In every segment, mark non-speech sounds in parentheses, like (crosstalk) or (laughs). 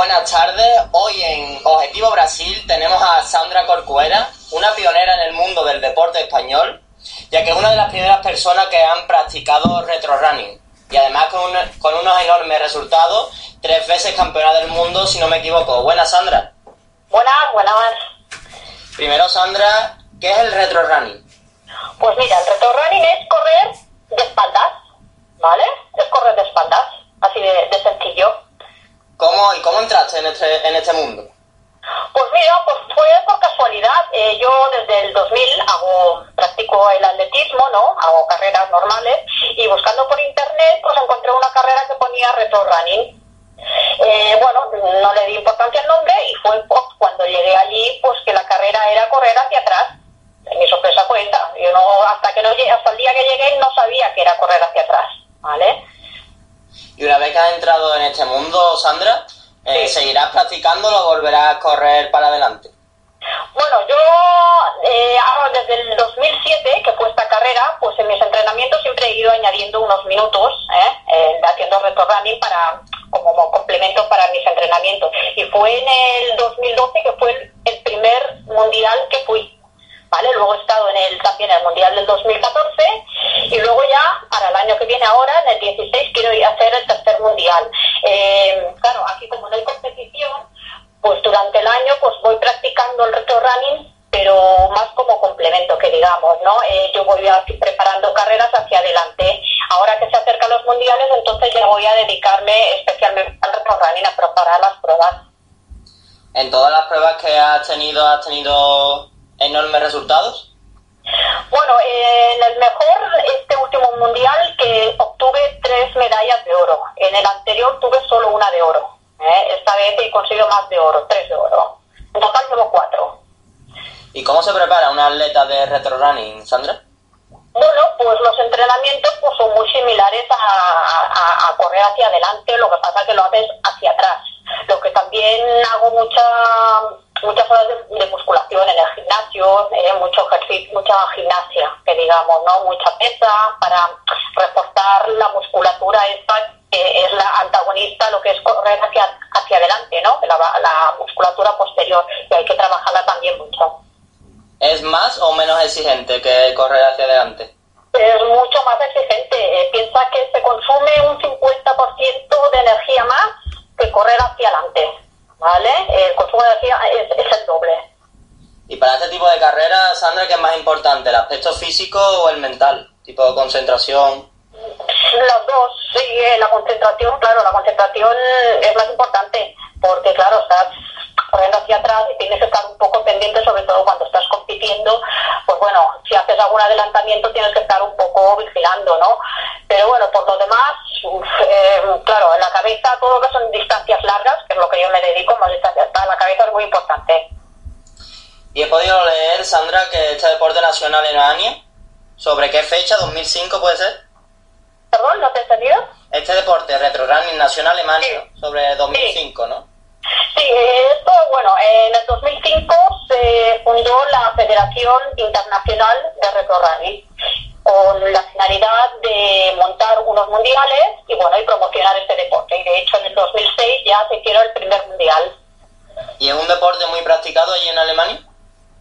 buenas tardes. Hoy en Objetivo Brasil tenemos a Sandra Corcuera, una pionera en el mundo del deporte español, ya que es una de las primeras personas que han practicado retro running. Y además con, con unos enormes resultados, tres veces campeona del mundo, si no me equivoco. Buenas, Sandra. Buenas, buenas. Primero, Sandra, ¿qué es el retro running? Pues mira, el retro running es correr de espaldas, ¿vale? Es correr de espaldas, así de. ¿Cómo, ¿Y cómo entraste en este, en este mundo? Pues mira, pues fue por casualidad. Eh, yo desde el 2000 hago, practico el atletismo, ¿no? Hago carreras normales y buscando por internet pues encontré una carrera que ponía retro running. Eh, bueno, no le di importancia al nombre y fue pues, cuando llegué allí pues que la carrera era correr hacia atrás. Mi sorpresa fue esta. Yo no, hasta que no llegué, hasta el día que llegué no sabía que era correr hacia atrás, ¿vale? Y una vez que has entrado en este mundo, Sandra, eh. ¿seguirás practicándolo o volverás a correr para adelante? Bueno, yo eh, ahora desde el 2007, que fue esta carrera, pues en mis entrenamientos siempre he ido añadiendo unos minutos, ¿eh? Eh, haciendo retro running para, como complemento para mis entrenamientos. Y fue en el 2012 que fue el, el primer mundial que fui. ¿Vale? Luego he estado en el, también en el Mundial del 2014 y luego ya para el año que viene ahora, en el 16, quiero ir a hacer el tercer Mundial. Eh, claro, aquí como no hay competición, pues durante el año pues voy practicando el retro running pero más como complemento que digamos no Eh, yo voy a- preparando carreras hacia adelante. Ahora que se acercan los mundiales entonces ya voy a dedicarme especialmente al retro running a preparar las pruebas. ¿En todas las pruebas que has tenido, has tenido enormes resultados? Bueno eh, en el mejor este último mundial que obtuve tres medallas de oro en el anterior tuve solo una de oro ¿eh? esta vez he conseguido más de oro tres de oro en total llevo cuatro ¿Y cómo se prepara una atleta de retro running, Sandra? Bueno, pues los entrenamientos pues son muy similares a, a- a correr hacia adelante, lo que pasa que lo haces hacia atrás. Lo que también hago mucha, muchas horas de, de musculación en el gimnasio, eh, mucho ejercicio, mucha gimnasia, que digamos, ¿no? Mucha pesa para reforzar la musculatura esta que es la antagonista a lo que es correr hacia, hacia adelante, ¿no? La, la musculatura posterior, y hay que trabajarla también mucho. ¿Es más o menos exigente que correr hacia adelante? es mucho más exigente. Eh, piensa que se consume un 50% de energía más que correr hacia adelante. ¿Vale? El consumo de energía es, es el doble. Y para este tipo de carreras, Sandra, ¿qué es más importante, el aspecto físico o el mental? Tipo concentración. Las dos, sí, eh, la concentración, claro, la concentración es más importante porque, claro, estás corriendo hacia atrás y tienes que estar un poco pendiente, sobre todo cuando estás compitiendo. Pues bueno, si haces algún adelantamiento tienes que estar un poco vigilando, ¿no? Pero bueno, por lo demás, uf, eh, claro, en la cabeza todo lo que son distancias largas, que es lo que yo me dedico, más distancias, la cabeza es muy importante. Y he podido leer, Sandra, que este deporte nació en Alemania. ¿Sobre qué fecha? ¿2005 puede ser? ¿Perdón? ¿No te he entendido? Este deporte, retro running, nació en Alemania sobre 2005, ¿no? Sí, esto, bueno, en el 2005 se fundó la Federación Internacional de Retro Running con la finalidad de montar unos mundiales y bueno y promocionar este deporte. Y de hecho en el 2006 ya se hicieron el primer mundial. ¿Y es un deporte muy practicado allí en Alemania?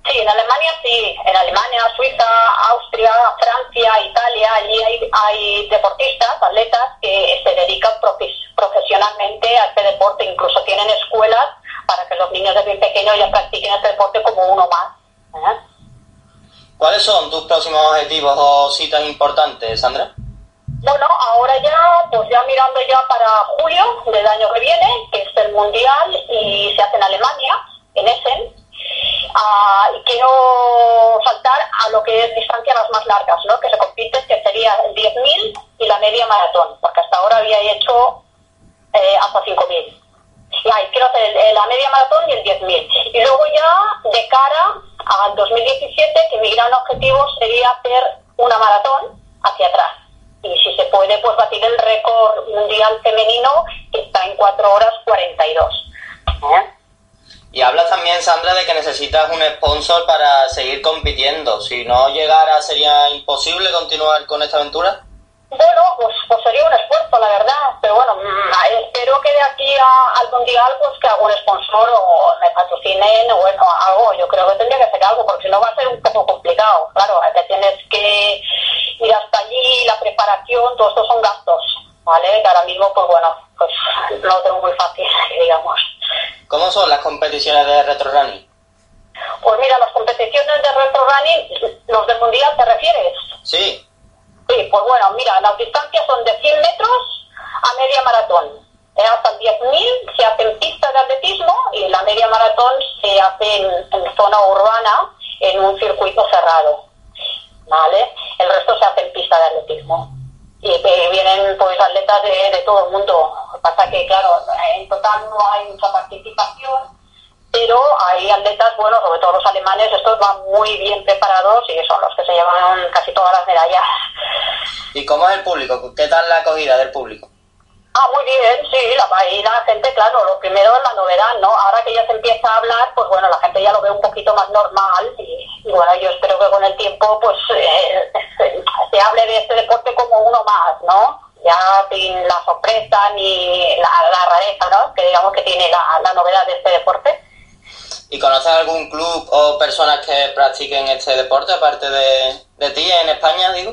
Sí, en Alemania sí, en Alemania, Suiza, Austria, Francia, Italia, allí hay, hay deportistas, atletas que se dedican profes- profesionalmente a este deporte, incluso tienen escuelas para que los niños desde bien pequeños ya practiquen este deporte como uno más. ¿eh? ¿Cuáles son tus próximos objetivos o citas importantes, Sandra? Bueno, ahora ya, pues ya mirando ya para julio del año que viene, que es el mundial y se hace en Alemania, en Essen. Ah, y quiero saltar a lo que es distancias las más largas, ¿no? Que se compiten, que sería el 10.000 y la media maratón, porque hasta ahora había hecho eh, hasta 5.000. Y ahí quiero hacer el- el- la media maratón y el 10.000. Y luego ya, de cara al 2017, que mi gran objetivo sería hacer una maratón hacia atrás. Y si se puede, pues batir el récord mundial femenino, que está en 4 horas 42. ¿Eh? Y hablas también, Sandra, de que necesitas un sponsor para seguir compitiendo. Si no llegara, ¿sería imposible continuar con esta aventura? Bueno, pues, pues sería un esfuerzo, la verdad. Pero bueno, mm, espero que de aquí a- al Mundial, pues que algún sponsor o me patrocinen o bueno, algo. Yo creo que tendría que hacer algo, porque si no va a ser un poco complicado. Claro, te tienes que ir hasta allí, la preparación, todo esto son gastos, ¿vale? Que ahora mismo, pues bueno, pues no lo tengo muy fácil, (laughs) digamos. ¿Cómo son las competiciones de retro running? Pues mira, las competiciones de retro running, los del Mundial, ¿te refieres? Sí, Sí, pues bueno, mira, las distancias son de 100 metros a media maratón. Eh, hasta 10.000 se hacen pistas de atletismo y la media maratón se hace en, en zona urbana en un circuito cerrado. ¿Vale? El resto se hace en pista de atletismo. Y eh, vienen pues atletas de, de todo el mundo. Que pasa que, claro, en total no hay mucha participación, pero hay atletas, bueno, sobre todo los alemanes, estos van muy bien preparados y son los que se llevan casi todas las medallas. ¿y cómo es el público? ¿Qué tal la acogida del público? Ah, muy bien, sí, la, gente, claro, lo primero es la novedad, ¿no? Ahora que ya se empieza a hablar, pues bueno, la gente ya lo ve un poquito más normal y, y bueno, yo espero que con el tiempo, pues, eh, (laughs) se hable de este deporte como uno más, ¿no? Ya sin la sorpresa ni la, la rareza, ¿no? Que digamos que tiene la, la novedad de este deporte. ¿Y conoces algún club o personas que practiquen este deporte aparte de, de ti en España, digo?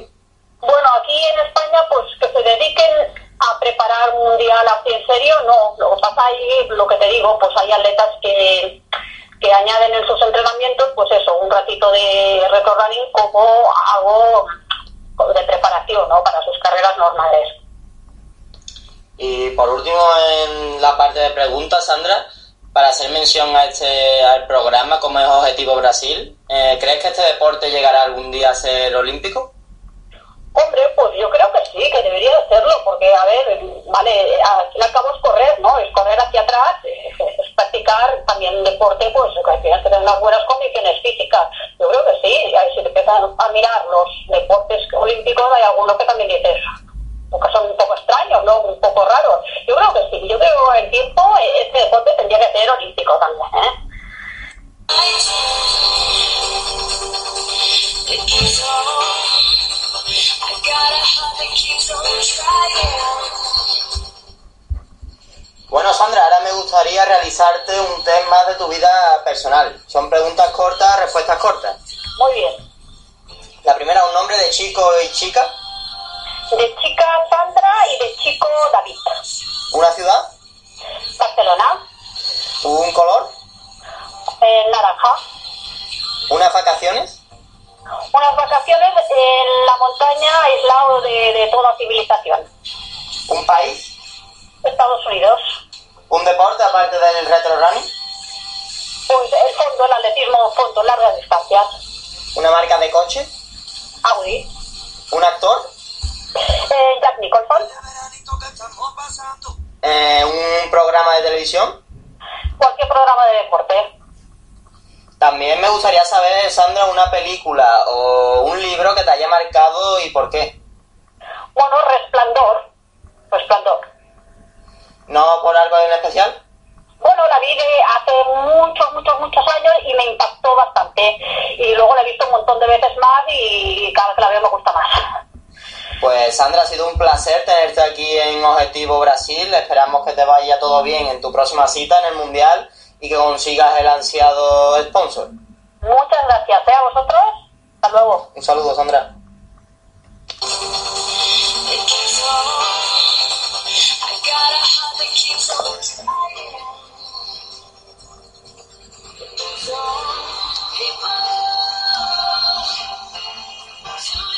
Bueno, aquí en España, pues que se dediquen a preparar un mundial así en serio, no. Lo que pasa ahí, lo que te digo, pues hay atletas que, que añaden en sus entrenamientos, pues eso, un ratito de retro running como algo de preparación, ¿no? Para sus carreras normales. Y por último, en la parte de preguntas, Sandra, para hacer mención a este al programa como es Objetivo Brasil, eh, ¿crees que este deporte llegará algún día a ser olímpico? Hombre, pues yo creo que sí, que debería de serlo, porque, a ver, vale, al fin y al cabo es correr, ¿no? Es correr hacia atrás, es, practicar también deporte, pues que tienes que tener unas buenas Bueno, Sandra, ahora me gustaría realizarte un test más de tu vida personal. Son preguntas cortas, respuestas cortas. Muy bien. La primera, un nombre de chico y chica. De chica Sandra y de chico David. Una ciudad. Barcelona, Un color. eh, naranja. Unas vacaciones. Unas vacaciones en la montaña aislado de, de toda civilización. Un país. Estados Unidos. Un deporte aparte del retro running. Pues el fondo, el atletismo fondo, largas distancias. Una marca de coche. Audi. Un actor. Eh, Jack Nicholson. eh, un programa de televisión. Cualquier programa de deporte. También me gustaría saber, Sandra, una película o un libro que te haya marcado y por qué. Bueno, resplandor. Resplandor. ¿No por algo en especial? Bueno, la vi de hace muchos, muchos, muchos años y me impactó bastante. Y luego la he visto un montón de veces más y cada vez que la veo me gusta más. Pues Sandra, ha sido un placer tenerte aquí en Objetivo Brasil. Esperamos que te vaya todo bien en tu próxima cita en el Mundial y que consigas el ansiado sponsor. Muchas gracias ¿eh? a vosotros. Hasta luego. Un saludo, Sandra.